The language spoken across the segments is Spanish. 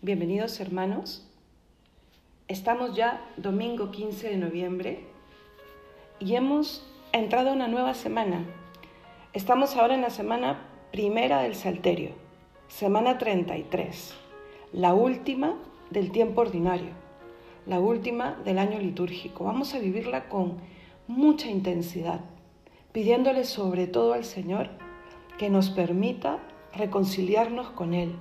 Bienvenidos hermanos. Estamos ya domingo 15 de noviembre y hemos entrado a una nueva semana. Estamos ahora en la semana primera del Salterio, semana 33, la última del tiempo ordinario, la última del año litúrgico. Vamos a vivirla con mucha intensidad, pidiéndole sobre todo al Señor que nos permita reconciliarnos con Él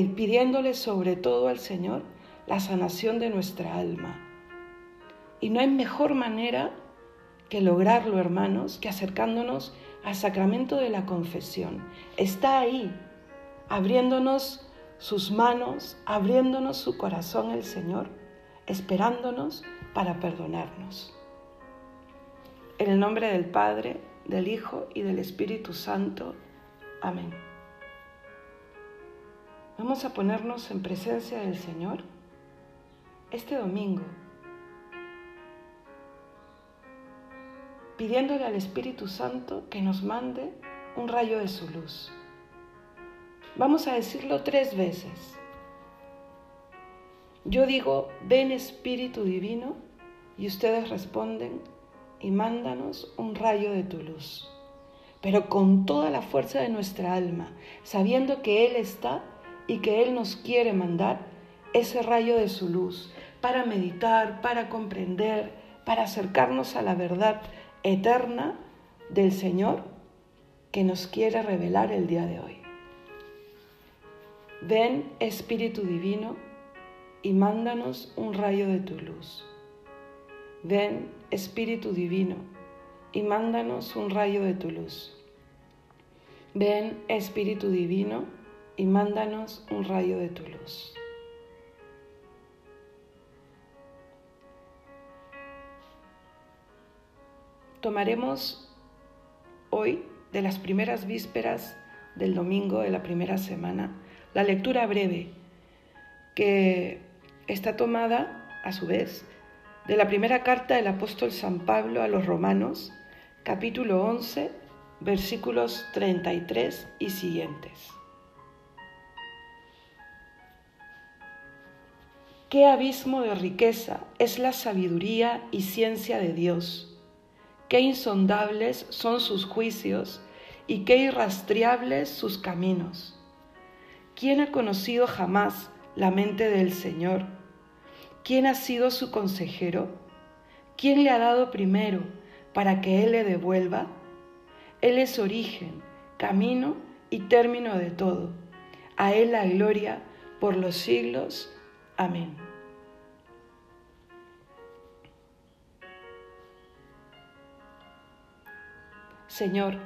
pidiéndole sobre todo al Señor la sanación de nuestra alma. Y no hay mejor manera que lograrlo, hermanos, que acercándonos al sacramento de la confesión. Está ahí, abriéndonos sus manos, abriéndonos su corazón el Señor, esperándonos para perdonarnos. En el nombre del Padre, del Hijo y del Espíritu Santo. Amén. Vamos a ponernos en presencia del Señor este domingo, pidiéndole al Espíritu Santo que nos mande un rayo de su luz. Vamos a decirlo tres veces. Yo digo, ven Espíritu Divino, y ustedes responden, y mándanos un rayo de tu luz, pero con toda la fuerza de nuestra alma, sabiendo que Él está y que Él nos quiere mandar ese rayo de su luz para meditar, para comprender, para acercarnos a la verdad eterna del Señor que nos quiere revelar el día de hoy. Ven Espíritu Divino y mándanos un rayo de tu luz. Ven Espíritu Divino y mándanos un rayo de tu luz. Ven Espíritu Divino y mándanos un rayo de tu luz. Tomaremos hoy, de las primeras vísperas del domingo de la primera semana, la lectura breve que está tomada, a su vez, de la primera carta del apóstol San Pablo a los romanos, capítulo 11, versículos 33 y siguientes. Qué abismo de riqueza es la sabiduría y ciencia de Dios. Qué insondables son sus juicios y qué irrastreables sus caminos. ¿Quién ha conocido jamás la mente del Señor? ¿Quién ha sido su consejero? ¿Quién le ha dado primero para que Él le devuelva? Él es origen, camino y término de todo. A Él la gloria por los siglos. Amén. Señor,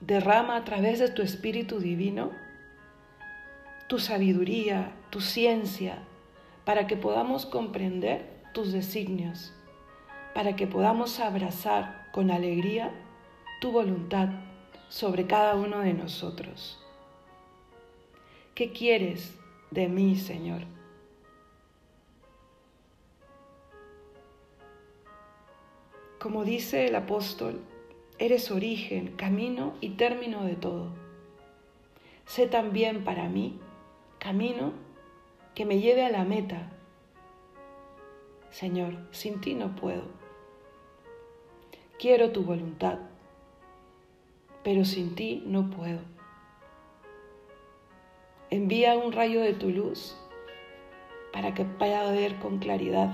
derrama a través de tu Espíritu Divino tu sabiduría, tu ciencia, para que podamos comprender tus designios, para que podamos abrazar con alegría tu voluntad sobre cada uno de nosotros. ¿Qué quieres de mí, Señor. Como dice el apóstol, eres origen, camino y término de todo. Sé también para mí camino que me lleve a la meta. Señor, sin ti no puedo. Quiero tu voluntad, pero sin ti no puedo. Envía un rayo de tu luz para que pueda ver con claridad,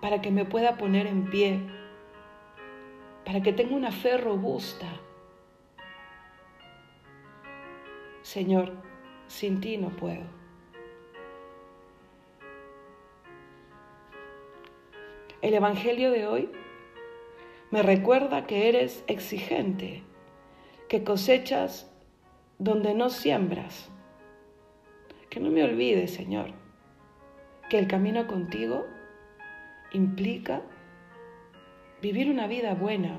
para que me pueda poner en pie, para que tenga una fe robusta. Señor, sin ti no puedo. El Evangelio de hoy me recuerda que eres exigente, que cosechas donde no siembras. Que no me olvide, Señor, que el camino contigo implica vivir una vida buena,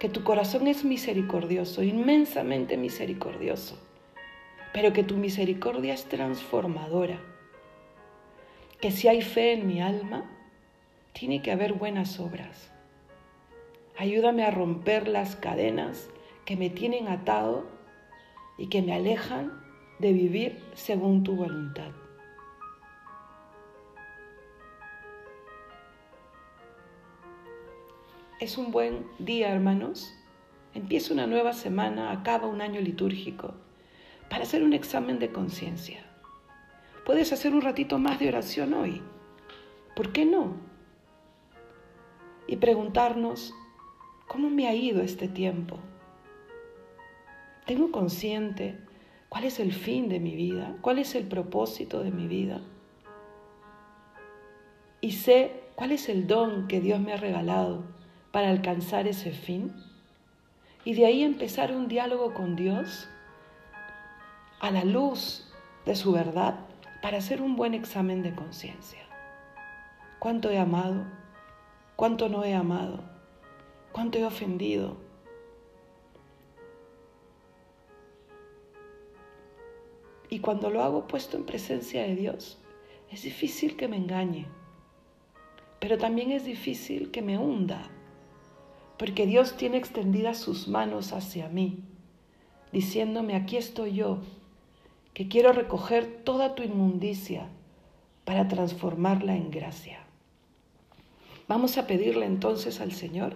que tu corazón es misericordioso, inmensamente misericordioso, pero que tu misericordia es transformadora, que si hay fe en mi alma, tiene que haber buenas obras. Ayúdame a romper las cadenas que me tienen atado y que me alejan de vivir según tu voluntad. Es un buen día, hermanos. Empieza una nueva semana, acaba un año litúrgico, para hacer un examen de conciencia. Puedes hacer un ratito más de oración hoy. ¿Por qué no? Y preguntarnos, ¿cómo me ha ido este tiempo? ¿Tengo consciente cuál es el fin de mi vida? ¿Cuál es el propósito de mi vida? Y sé cuál es el don que Dios me ha regalado para alcanzar ese fin. Y de ahí empezar un diálogo con Dios a la luz de su verdad para hacer un buen examen de conciencia. ¿Cuánto he amado? ¿Cuánto no he amado? ¿Cuánto he ofendido? Y cuando lo hago puesto en presencia de Dios, es difícil que me engañe, pero también es difícil que me hunda, porque Dios tiene extendidas sus manos hacia mí, diciéndome, aquí estoy yo, que quiero recoger toda tu inmundicia para transformarla en gracia. Vamos a pedirle entonces al Señor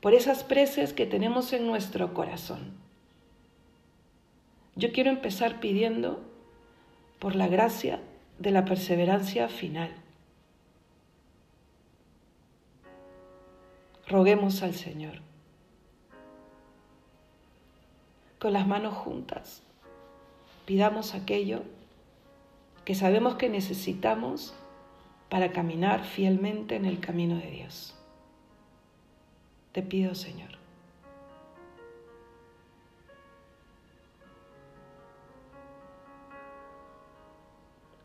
por esas preces que tenemos en nuestro corazón yo quiero empezar pidiendo por la gracia de la perseverancia final. Roguemos al Señor. Con las manos juntas, pidamos aquello que sabemos que necesitamos para caminar fielmente en el camino de Dios. Te pido, Señor,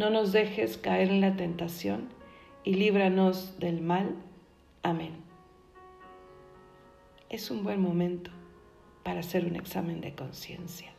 no nos dejes caer en la tentación y líbranos del mal. Amén. Es un buen momento para hacer un examen de conciencia.